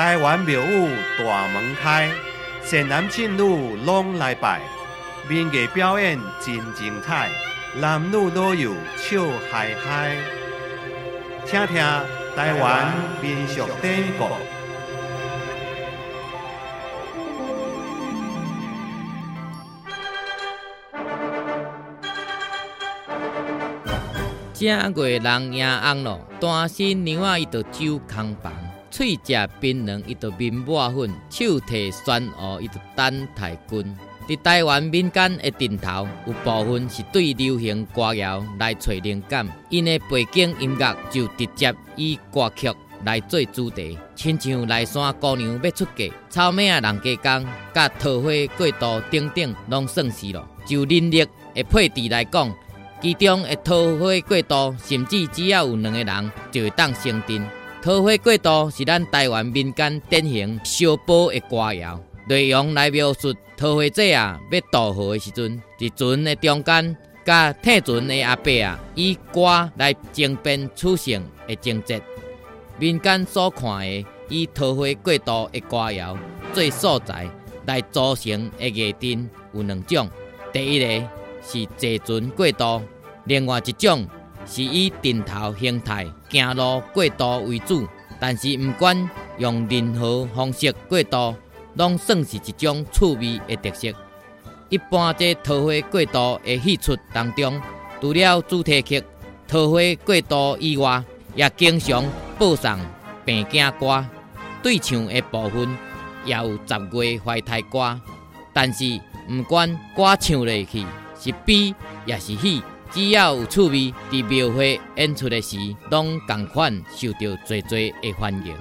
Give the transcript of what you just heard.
台湾庙宇大门开，善男信女拢来拜，民艺表演真精彩，男女老幼笑嗨嗨。听听台湾民俗典故。正月人迎翁咯，单身娘仔伊就酒空房，喙食槟榔伊就面抹粉，手提酸蚵伊就等太君。伫台湾民间的顶头，有部分是对流行歌谣来找灵感，因的背景音乐就直接以歌曲来做主题，亲像来山姑娘要出嫁，草蜢人加工，甲桃花过渡等等，拢算是咯。就人力的配置来讲。其中的桃花过渡，甚至只要有两个人就会当成阵。桃花过渡是咱台湾民间典型小宝的歌谣，内容来描述桃花姐啊要渡河的时阵，伫船的中间，甲替船的阿伯啊以歌来争辩处境的情节。民间所看的以桃花过渡的歌谣做素材来组成的艺阵有两种，第一个。是坐船过渡，另外一种是以顶头形态行路过渡为主。但是，不管用任何方式过渡，拢算是一种趣味的特色。一般这桃花过渡的戏出当中，除了主题曲《桃花过渡》以外，也经常播上病惊歌。对唱的部分也有十月怀胎歌。但是，不管歌唱落去。是悲也是喜，只要有趣味，伫庙会演出的时，拢同款受到最最的欢迎。